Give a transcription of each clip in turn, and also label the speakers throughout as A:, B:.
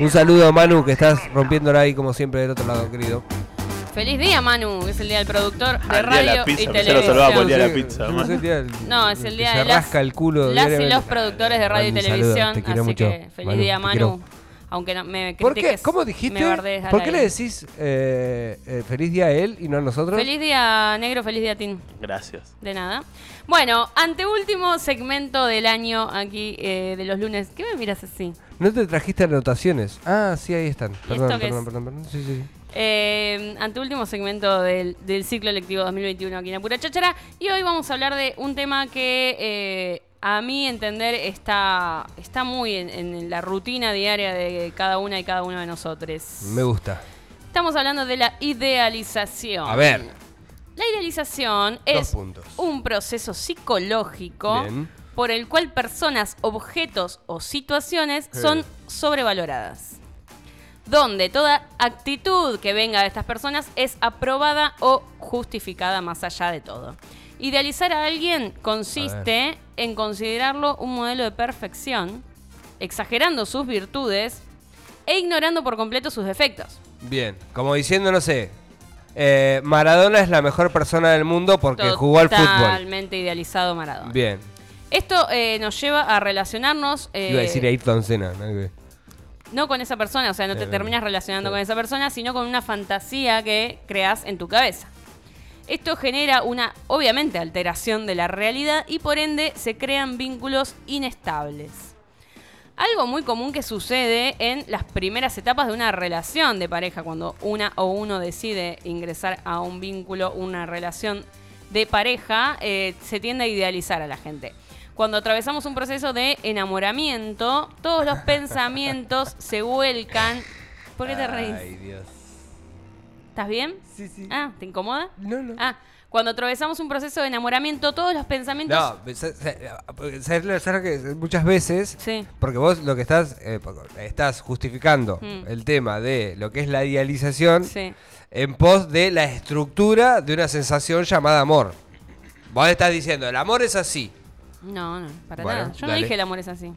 A: Un saludo a Manu que estás rompiéndola ahí como siempre del otro lado, querido.
B: Feliz día, Manu, que es el día del productor de
C: el día de
B: radio
C: la pizza,
B: y
C: pensé que lo saludaba por el día de la
B: televisión.
C: pizza,
A: No, es el día del-
B: No, es el
A: que
B: día
A: se
B: de las,
A: rasca el culo
B: las y los productores de radio y
A: Manu,
B: televisión. así
A: mucho.
B: que feliz
A: Manu,
B: día, Manu. Aunque no me
A: ¿Por qué? ¿Cómo dijiste?
B: me
A: ¿Por qué le decís eh, eh, feliz día a él y no a nosotros?
B: Feliz día, negro, feliz día, Tin.
C: Gracias.
B: De nada. Bueno, anteúltimo segmento del año aquí eh, de los lunes. ¿Qué me miras así?
A: No te trajiste anotaciones. Ah, sí, ahí están. Perdón, perdón,
B: es?
A: perdón, perdón. Sí, sí.
B: Eh, anteúltimo segmento del, del ciclo lectivo 2021 aquí en Apura Cháchara. Y hoy vamos a hablar de un tema que eh, a mi entender está, está muy en, en la rutina diaria de cada una y cada uno de nosotros.
A: Me gusta.
B: Estamos hablando de la idealización.
A: A ver.
B: La idealización es
A: puntos.
B: un proceso psicológico
A: Bien.
B: por el cual personas, objetos o situaciones
A: Sí.
B: son sobrevaloradas. Donde toda actitud que venga de estas personas es aprobada o justificada más allá de todo. Idealizar a alguien consiste en considerarlo un modelo de perfección, exagerando sus virtudes e ignorando por completo sus defectos.
A: Bien. Como diciendo, no sé. eh, Maradona es la mejor persona del mundo porque jugó al fútbol.
B: Totalmente idealizado Maradona.
A: Bien.
B: Esto eh, nos lleva a relacionarnos eh,
A: Iba a decir Ayrton Senna. ver.
B: no con esa persona, o sea, no te
A: Bien,
B: terminas relacionando
A: sí.
B: con esa persona, sino con una fantasía que creas en tu cabeza. Esto genera una, obviamente, alteración de la realidad y por ende se crean vínculos inestables. Algo muy común que sucede en las primeras etapas de una relación de pareja, cuando una o uno decide ingresar a un vínculo, una relación de pareja, eh, se tiende a idealizar a la gente. Cuando atravesamos un proceso de enamoramiento, todos los pensamientos se vuelcan. ¿Por qué te reís?
A: Ay, Dios.
B: ¿Estás bien?
A: Sí, sí.
B: Ah, ¿te incomoda?
A: No, no.
B: Ah, cuando atravesamos un proceso de enamoramiento, todos los pensamientos.
A: No, sa- sa- que muchas veces,
B: Sí.
A: porque vos lo que estás, eh, estás justificando
B: Mm.
A: el tema de lo que es la idealización
B: Sí.
A: en pos de la estructura de una sensación llamada amor. Vos estás diciendo, el amor es así.
B: No, no, para
A: Bueno,
B: nada. Yo no dije el amor es así.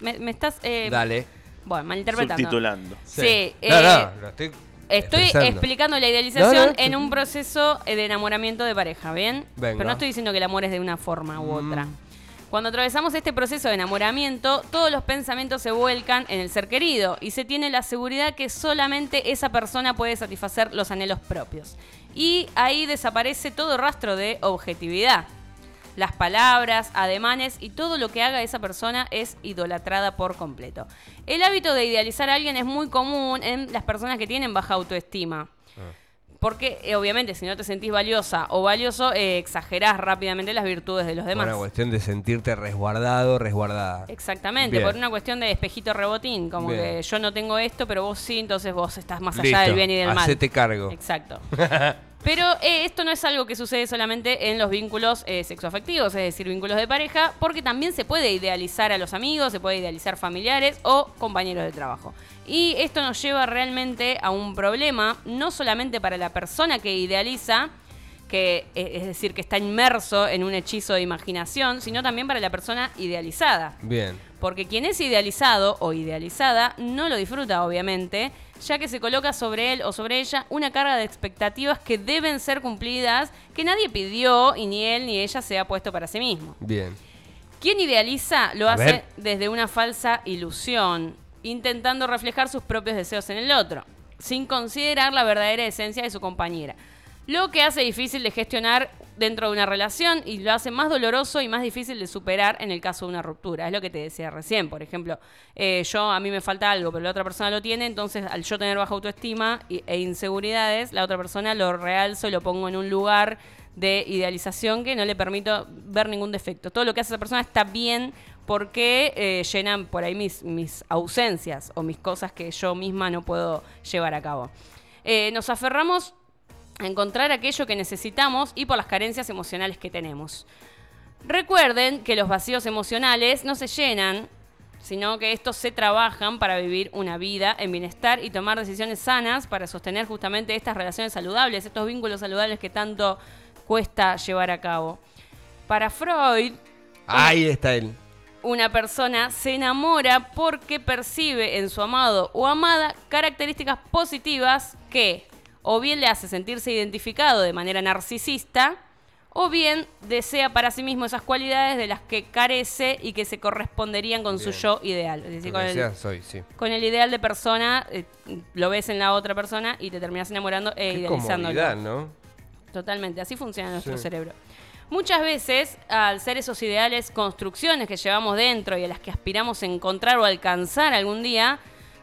B: Me, me estás. eh,
A: Dale.
B: Bueno, malinterpretando.
C: Subtitulando.
B: Sí,
A: No,
B: eh,
A: no, lo estoy
B: Estoy explicando la idealización
A: No, no,
B: en un proceso eh, de enamoramiento de pareja, ¿bien?
A: Venga.
B: Pero no estoy diciendo que el amor es de una forma u
A: Mm.
B: otra. Cuando atravesamos este proceso de enamoramiento, todos los pensamientos se vuelcan en el ser querido y se tiene la seguridad que solamente esa persona puede satisfacer los anhelos propios. Y ahí desaparece todo rastro de objetividad. Las palabras, ademanes y todo lo que haga esa persona es idolatrada por completo. El hábito de idealizar a alguien es muy común en las personas que tienen baja autoestima. Porque, eh, obviamente, si no te sentís valiosa o valioso, eh, exagerás rápidamente las virtudes de los demás.
A: Una cuestión de sentirte resguardado, resguardada.
B: Exactamente,
A: Bien.
B: por una cuestión de espejito rebotín, como
A: Bien.
B: que yo no tengo esto, pero vos sí, entonces vos estás más allá del bien y del mal.
A: hacete cargo.
B: Exacto. Pero eh, esto no es algo que sucede solamente en los vínculos eh, sexoafectivos, es decir, vínculos de pareja, porque también se puede idealizar a los amigos, se puede idealizar familiares o compañeros de trabajo. Y esto nos lleva realmente a un problema, no solamente para la persona que idealiza, que eh, es decir, que está inmerso en un hechizo de imaginación, sino también para la persona idealizada.
A: Bien.
B: Porque quien es idealizado o idealizada no lo disfruta, obviamente, ya que se coloca sobre él o sobre ella una carga de expectativas que deben ser cumplidas, que nadie pidió y ni él ni ella se ha puesto para sí mismo.
A: Bien.
B: Quien idealiza lo
A: A
B: hace
A: ver.
B: desde una falsa ilusión, intentando reflejar sus propios deseos en el otro, sin considerar la verdadera esencia de su compañera. Lo que hace difícil de gestionar dentro de una relación y lo hace más doloroso y más difícil de superar en el caso de una ruptura. Es lo que te decía recién. Por ejemplo, eh, yo a mí me falta algo, pero la otra persona lo tiene, entonces al yo tener baja autoestima e inseguridades, la otra persona lo realzo y lo pongo en un lugar de idealización que no le permito ver ningún defecto. Todo lo que hace esa persona está bien porque eh, llenan por ahí mis, mis ausencias o mis cosas que yo misma no puedo llevar a cabo. Eh, nos aferramos a encontrar aquello que necesitamos y por las carencias emocionales que tenemos. Recuerden que los vacíos emocionales no se llenan, sino que estos se trabajan para vivir una vida en bienestar y tomar decisiones sanas para sostener justamente estas relaciones saludables, estos vínculos saludables que tanto cuesta llevar a cabo. Para Freud,
A: Ahí está él.
B: Una persona se enamora porque percibe en su amado o amada características positivas que o bien le hace sentirse identificado de manera narcisista o bien desea para sí mismo esas cualidades de las que carece y que se corresponderían con su yo ideal. Es decir, con el,
A: decía, soy, sí.
B: con el ideal de persona, eh, lo ves en la otra persona y te terminas enamorando e
A: Qué
B: idealizándolo.
A: ¿no?
B: Totalmente, así funciona nuestro
A: Sí.
B: cerebro. Muchas veces, al ser esos ideales construcciones que llevamos dentro y a las que aspiramos a encontrar o alcanzar algún día,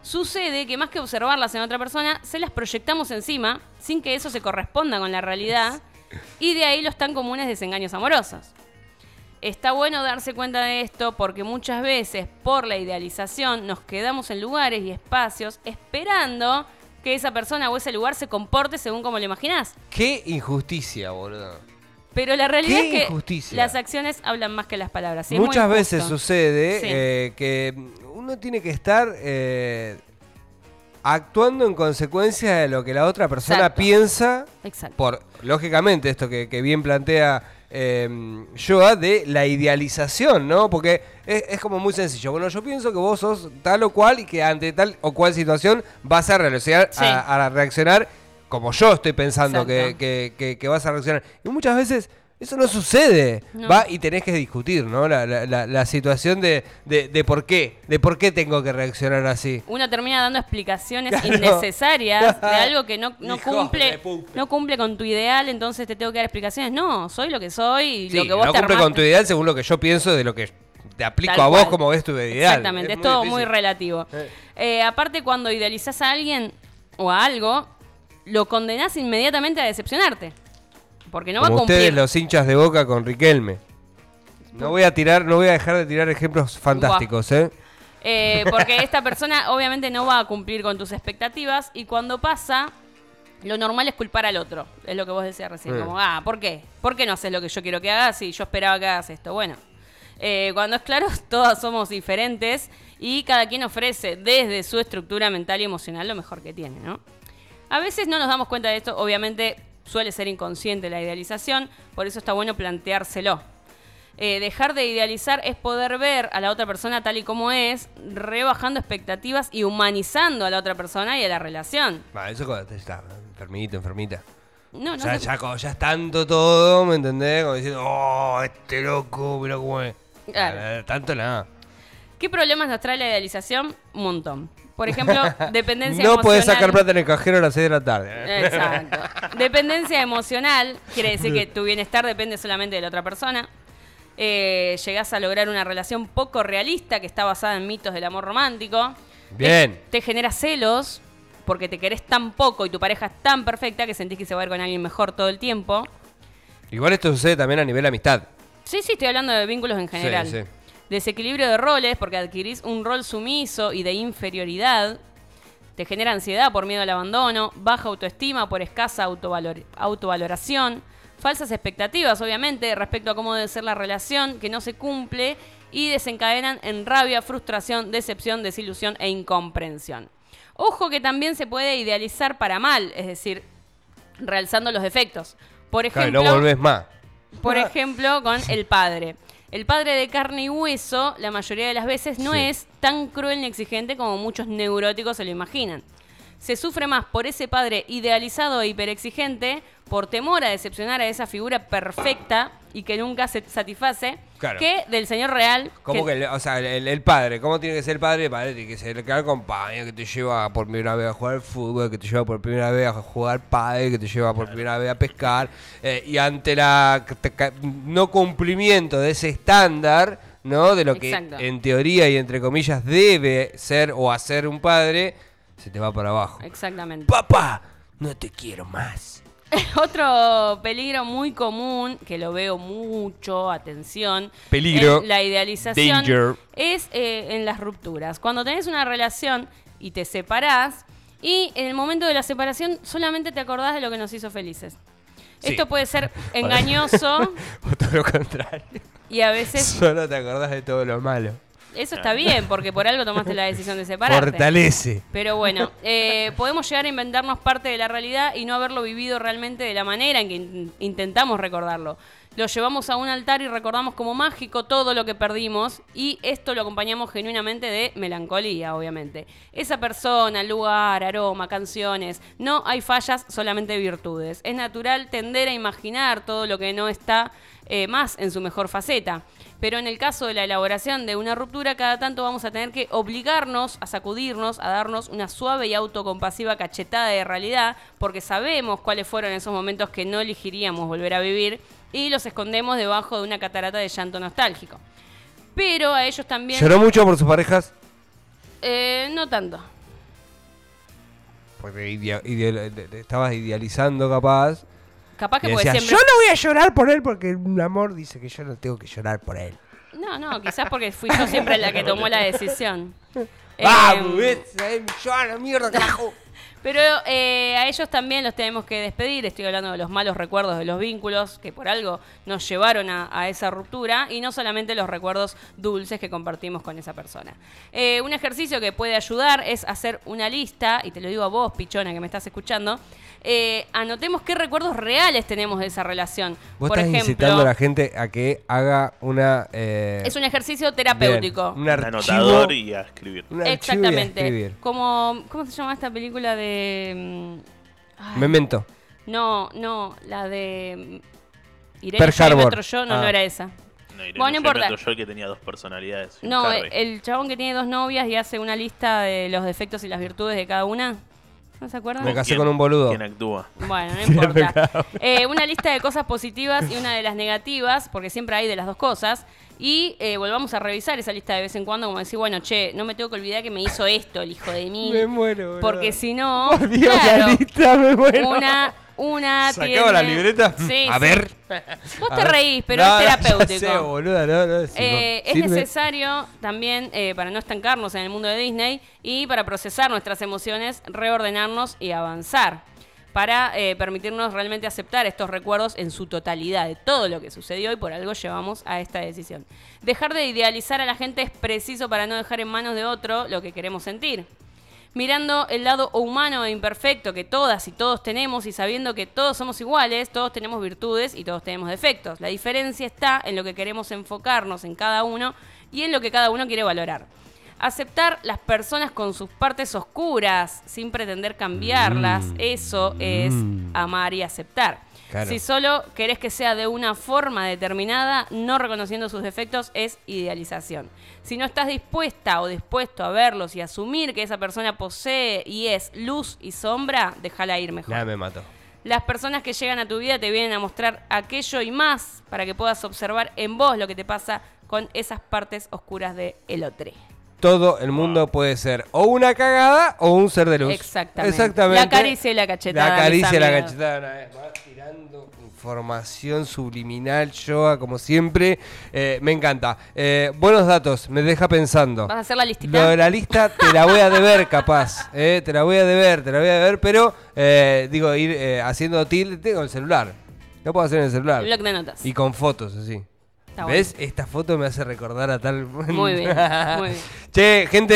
B: sucede que más que observarlas en otra persona, se las proyectamos encima sin que eso se corresponda con la realidad y de ahí los tan comunes desengaños amorosos. Está bueno darse cuenta de esto porque muchas veces por la idealización nos quedamos en lugares y espacios esperando que esa persona o ese lugar se comporte según como lo imaginás.
A: Qué injusticia, boludo.
B: Pero la realidad
A: Qué
B: es que
A: injusticia.
B: las acciones hablan más que las palabras.
A: Muchas veces sucede
B: Sí.
A: eh, que uno tiene que estar eh, actuando en consecuencia de lo que la otra persona
B: Exacto.
A: piensa,
B: Exacto.
A: por lógicamente esto que, que bien plantea eh, Joa, de la idealización, ¿no? Porque es, es como muy sencillo. Bueno, yo pienso que vos sos tal o cual y que ante tal o cual situación vas a reaccionar,
B: Sí.
A: a, a reaccionar como yo estoy pensando que, que- que- que vas a reaccionar. Y muchas veces eso no sucede.
B: No.
A: Va y tenés que discutir, ¿no? La, la- la- la situación de, de- de por qué, de por qué tengo que reaccionar así.
B: Uno termina dando explicaciones
A: Claro.
B: innecesarias de algo que no, no cumple no cumple con tu ideal, entonces te tengo que dar explicaciones. No, soy lo que soy y
A: Sí,
B: lo que vos
A: no
B: te
A: cumple con tu ideal según lo que yo pienso de lo que te aplico
B: Tal
A: a vos
B: cual.
A: como ves tu ideal.
B: Exactamente, es,
A: muy
B: todo
A: difícil.
B: muy relativo.
A: Eh.
B: Eh, aparte, cuando idealizás a alguien o a algo, lo condenás inmediatamente a decepcionarte. Porque no va a cumplir.
A: ustedes los hinchas de boca con Riquelme. No voy a tirar, no voy a dejar de tirar ejemplos fantásticos, ¿eh?
B: Eh, porque esta persona obviamente no va a cumplir con tus expectativas y cuando pasa, lo normal es culpar al otro. Es lo que vos decías recién.
A: Mm.
B: Como, ah, ¿por qué? ¿Por qué no haces lo que yo quiero que hagas y yo esperaba que hagas esto? Bueno, eh, cuando es claro, todas somos diferentes y cada quien ofrece desde su estructura mental y emocional lo mejor que tiene, ¿no? A veces no nos damos cuenta de esto, obviamente suele ser inconsciente la idealización, por eso está bueno planteárselo. Eh, dejar de idealizar es poder ver a la otra persona tal y como es, rebajando expectativas y humanizando a la otra persona y a la relación.
A: Va, eso cuando está enfermito, enfermita.
B: No, no
A: ya,
B: se-
A: ya, ya es tanto todo, ¿me entendés? Como diciendo, oh, este loco, mira cómo es.
B: Claro.
A: Tanto nada.
B: ¿Qué problemas nos trae la idealización? Un montón. Por ejemplo, dependencia
A: no
B: emocional.
A: puedes sacar plata en el cajero a las 6 de la tarde.
B: Exacto. Dependencia emocional quiere decir que tu bienestar depende solamente de la otra persona. Eh, llegás a lograr una relación poco realista que está basada en mitos del amor romántico.
A: Bien.
B: Te, te genera celos porque te querés tan poco y tu pareja es tan perfecta que sentís que se va a ir con alguien mejor todo el tiempo.
A: Igual esto sucede también a nivel amistad.
B: Sí, sí, estoy hablando de vínculos en general.
A: sí.
B: Desequilibrio de roles porque adquirís un rol sumiso y de inferioridad. Te genera ansiedad por miedo al abandono, baja autoestima por escasa autovalor- autovaloración, falsas expectativas, obviamente, respecto a cómo debe ser la relación, que no se cumple y desencadenan en rabia, frustración, decepción, desilusión e incomprensión. Ojo que también se puede idealizar para mal, es decir, realzando los defectos. Por
A: Claro,
B: ejemplo,
A: no volvés más.
B: por ejemplo, con el padre. El padre de carne y hueso, la mayoría de las veces, no
A: Sí.
B: es tan cruel ni exigente como muchos neuróticos se lo imaginan. Se sufre más por ese padre idealizado e hiperexigente, por temor a decepcionar a esa figura perfecta y que nunca se satisface,
A: Claro.
B: que del señor real.
A: ¿Cómo que, el- o sea, el, padre, ¿cómo tiene que ser el padre? El padre tiene que ser el que compañero que te lleva por primera vez a jugar al fútbol, que te lleva por primera vez a jugar padre, que te lleva por primera vez a pescar. eh, y ante la no cumplimiento de ese estándar, ¿no? De lo que
B: Exacto.
A: en teoría y entre comillas debe ser o hacer un padre, se te va para abajo.
B: Exactamente.
A: Papá, no te quiero más.
B: Otro peligro muy común, que lo veo mucho, atención,
A: Peligro.
B: la idealización,
A: Danger.
B: es eh, en las rupturas. Cuando tenés una relación y te separás, y en el momento de la separación solamente te acordás de lo que nos hizo felices.
A: Sí.
B: Esto puede ser engañoso
A: O todo lo contrario.
B: y a veces
A: Solo te acordás de todo lo malo.
B: Eso está bien, porque por algo tomaste la decisión de separarte.
A: Fortalece.
B: Pero bueno, eh, podemos llegar a inventarnos parte de la realidad y no haberlo vivido realmente de la manera en que in- intentamos recordarlo. Lo llevamos a un altar y recordamos como mágico todo lo que perdimos y esto lo acompañamos genuinamente de melancolía, obviamente. Esa persona, lugar, aroma, canciones, no hay fallas, solamente virtudes. Es natural tender a imaginar todo lo que no está eh, más en su mejor faceta. Pero en el caso de la elaboración de una ruptura, cada tanto vamos a tener que obligarnos a sacudirnos, a darnos una suave y autocompasiva cachetada de realidad, porque sabemos cuáles fueron esos momentos que no elegiríamos volver a vivir y los escondemos debajo de una catarata de llanto nostálgico. Pero a ellos también...
A: ¿Lloró mucho por sus parejas?
B: Eh, no tanto.
A: Porque idea- idea- estabas idealizando capaz.
B: Capaz que
A: decías,
B: siempre...
A: yo no voy a llorar por él porque un amor dice que yo no tengo que llorar por él.
B: No, no, quizás porque fui yo siempre la que tomó la decisión.
A: ¡Vamos!
B: Em,
A: es mi llora, mierda, carajo!
B: Pero eh, a ellos también los tenemos que despedir. Estoy hablando de los malos recuerdos de los vínculos que por algo nos llevaron a, a esa ruptura y no solamente los recuerdos dulces que compartimos con esa persona. Eh, un ejercicio que puede ayudar es hacer una lista, y te lo digo a vos, pichona, que me estás escuchando. eh, anotemos qué recuerdos reales tenemos de esa relación.
A: Vos
B: por
A: estás
B: ejemplo,
A: incitando a la gente a que haga una... eh,
B: es un ejercicio terapéutico.
A: un
C: Un
A: archivo,
C: anotador y a escribir.
A: un archivo y a
B: Exactamente.
A: escribir.
B: Como, ¿cómo se llama esta película de... mm, ay,
A: Memento.
B: No, no, la de mm, Irene
A: Pearl Harbor.
B: Metro Yo, no,
A: Ah.
B: no era esa.
C: No, Irene
B: Bueno, no
C: Yo
B: importa.
C: Metro Yo, que tenía dos personalidades.
B: No, el chabón que tiene dos novias y hace una lista de los defectos y las virtudes de cada una. ¿No se acuerdan?
A: Me casé
C: ¿Quién-
A: con un boludo.
C: ¿Quién actúa?
B: Bueno, no importa. Eh, una lista de cosas positivas y una de las negativas, porque siempre hay de las dos cosas. Y eh, volvamos a revisar esa lista de vez en cuando, como decir, bueno, che, no me tengo que olvidar que me hizo esto el hijo de mí.
A: Me muero, boludo.
B: Porque si no,
A: Por Dios,
B: claro,
A: la lista, me muero.
B: una, una
A: ¿Sacaba la libreta?
B: Sí,
A: A
B: sí.
A: ver.
B: Vos
A: A
B: te
A: ver.
B: reís, pero
A: No,
B: es terapéutico.
A: sé, boluda, no, no,
B: Eh,
A: no.
B: es necesario también, eh, para no estancarnos en el mundo de Disney y para procesar nuestras emociones, reordenarnos y avanzar. Para eh, permitirnos realmente aceptar estos recuerdos en su totalidad de todo lo que sucedió y por algo llevamos a esta decisión. Dejar de idealizar a la gente es preciso para no dejar en manos de otro lo que queremos sentir mirando el lado humano e imperfecto que todas y todos tenemos y sabiendo que todos somos iguales, todos tenemos virtudes y todos tenemos defectos. La diferencia está en lo que queremos enfocarnos en cada uno y en lo que cada uno quiere valorar. Aceptar las personas con sus partes oscuras sin pretender cambiarlas, eso es amar y aceptar.
A: Claro.
B: Si solo querés que sea de una forma determinada, no reconociendo sus defectos, es idealización. Si no estás dispuesta o dispuesto a verlos y asumir que esa persona posee y es luz y sombra, déjala ir mejor.
A: Nada, me mató.
B: Las personas que llegan a tu vida te vienen a mostrar aquello y más para que puedas observar en vos lo que te pasa con esas partes oscuras de el otro.
A: Todo el mundo puede ser o una cagada o un ser de luz.
B: Exactamente.
A: Exactamente.
B: La caricia y la cachetada,
A: La caricia y la cachetada una vez más, tirando información subliminal, yoga, como siempre. Eh, me encanta. Eh, buenos datos, me deja pensando.
B: ¿Vas a hacer la listita?
A: Lo de la lista te la voy a deber, capaz. eh, te la voy a deber, te la voy a deber, pero eh, digo, ir eh, haciendo tilde tengo el celular. Lo puedo hacer en el celular.
B: Bloc de notas.
A: Y con fotos, así.
B: Está
A: ¿Ves? Esta foto me hace recordar a tal.
B: Muy bien, muy bien.
A: che, gente.